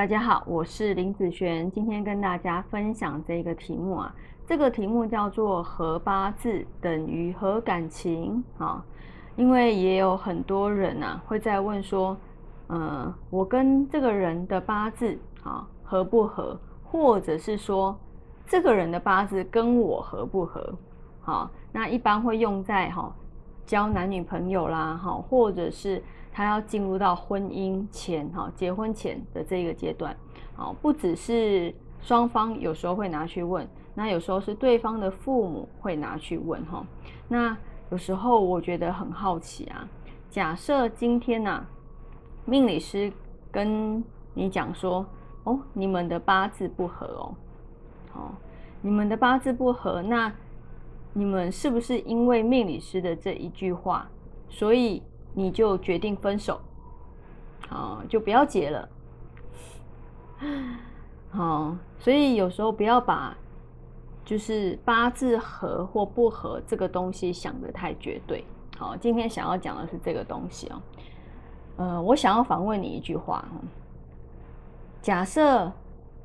大家好，我是林子璇，今天跟大家分享这个题目啊，这个题目叫做“合八字等于合感情”啊，因为也有很多人啊会在问说，呃，我跟这个人的八字啊合不合，或者是说这个人的八字跟我合不合？好，那一般会用在哈交男女朋友啦，哈，或者是。他要进入到婚姻前，哈，结婚前的这个阶段，好，不只是双方有时候会拿去问，那有时候是对方的父母会拿去问，哈，那有时候我觉得很好奇啊，假设今天呢，命理师跟你讲说，哦，你们的八字不合哦，哦，你们的八字不合，那你们是不是因为命理师的这一句话，所以？你就决定分手，好，就不要结了，好，所以有时候不要把就是八字合或不合这个东西想得太绝对。好，今天想要讲的是这个东西哦，呃，我想要反问你一句话假设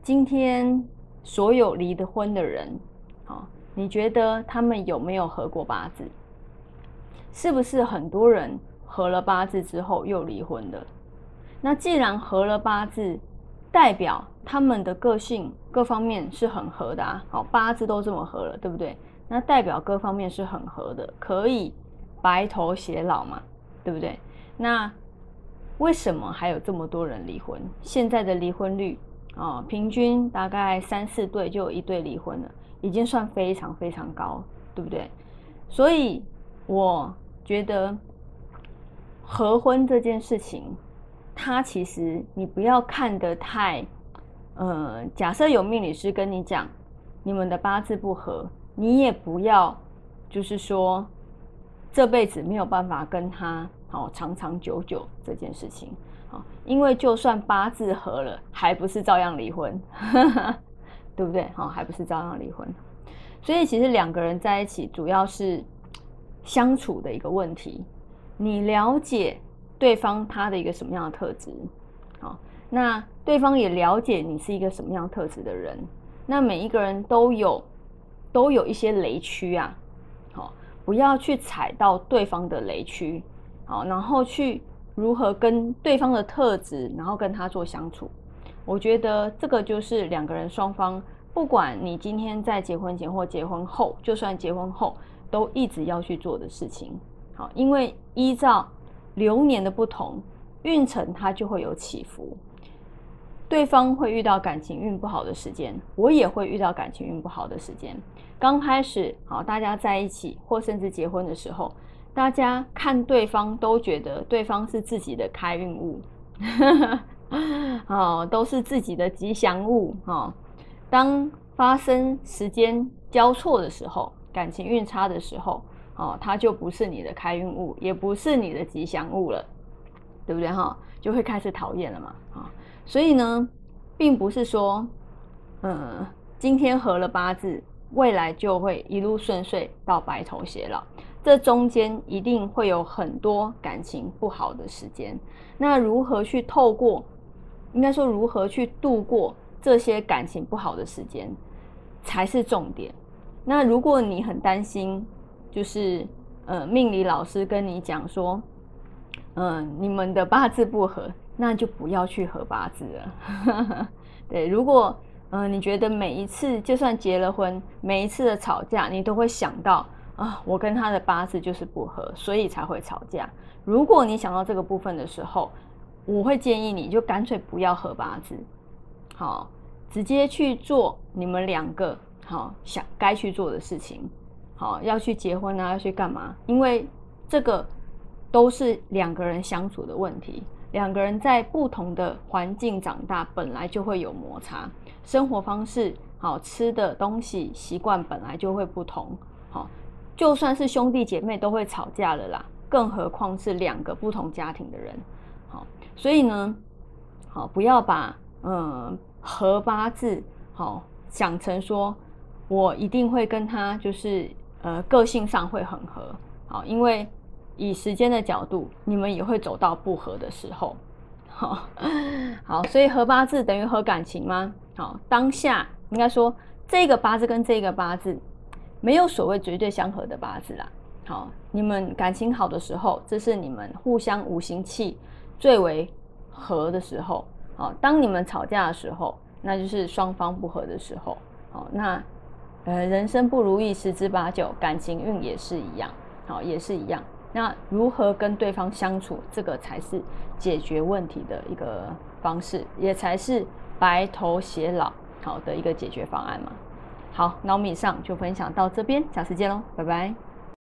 今天所有离的婚的人，好，你觉得他们有没有合过八字？是不是很多人？合了八字之后又离婚的，那既然合了八字，代表他们的个性各方面是很合的啊。好，八字都这么合了，对不对？那代表各方面是很合的，可以白头偕老嘛，对不对？那为什么还有这么多人离婚？现在的离婚率啊，平均大概三四对就有一对离婚了，已经算非常非常高，对不对？所以我觉得。合婚这件事情，它其实你不要看得太，呃，假设有命理师跟你讲你们的八字不合，你也不要就是说这辈子没有办法跟他好长长久久这件事情，好，因为就算八字合了，还不是照样离婚，对不对？好，还不是照样离婚。所以其实两个人在一起，主要是相处的一个问题。你了解对方他的一个什么样的特质，好，那对方也了解你是一个什么样特质的人，那每一个人都有都有一些雷区啊，好，不要去踩到对方的雷区，好，然后去如何跟对方的特质，然后跟他做相处，我觉得这个就是两个人双方，不管你今天在结婚前或结婚后，就算结婚后，都一直要去做的事情。好，因为依照流年的不同，运程它就会有起伏。对方会遇到感情运不好的时间，我也会遇到感情运不好的时间。刚开始，好，大家在一起或甚至结婚的时候，大家看对方都觉得对方是自己的开运物，哦，都是自己的吉祥物。哈，当发生时间交错的时候，感情运差的时候。哦，它就不是你的开运物，也不是你的吉祥物了，对不对哈？就会开始讨厌了嘛，啊，所以呢，并不是说，嗯，今天合了八字，未来就会一路顺遂到白头偕老，这中间一定会有很多感情不好的时间。那如何去透过，应该说如何去度过这些感情不好的时间，才是重点。那如果你很担心，就是呃，命理老师跟你讲说，嗯，你们的八字不合，那就不要去合八字了。对，如果嗯，你觉得每一次就算结了婚，每一次的吵架，你都会想到啊，我跟他的八字就是不合，所以才会吵架。如果你想到这个部分的时候，我会建议你就干脆不要合八字，好，直接去做你们两个好想该去做的事情。好，要去结婚啊，要去干嘛？因为这个都是两个人相处的问题。两个人在不同的环境长大，本来就会有摩擦。生活方式、好吃的东西、习惯本来就会不同。好，就算是兄弟姐妹都会吵架了啦，更何况是两个不同家庭的人。好，所以呢，好不要把嗯合八字好想成说我一定会跟他就是。呃，个性上会很合，好，因为以时间的角度，你们也会走到不合的时候，好，好，所以合八字等于合感情吗？好，当下应该说这个八字跟这个八字没有所谓绝对相合的八字啦。好，你们感情好的时候，这是你们互相五行气最为合的时候。好，当你们吵架的时候，那就是双方不合的时候。好，那呃，人生不如意十之八九，感情运也是一样。好，也是一样。那如何跟对方相处，这个才是解决问题的一个方式，也才是白头偕老好的一个解决方案嘛。好，那我们以上就分享到这边，下次见喽，拜拜。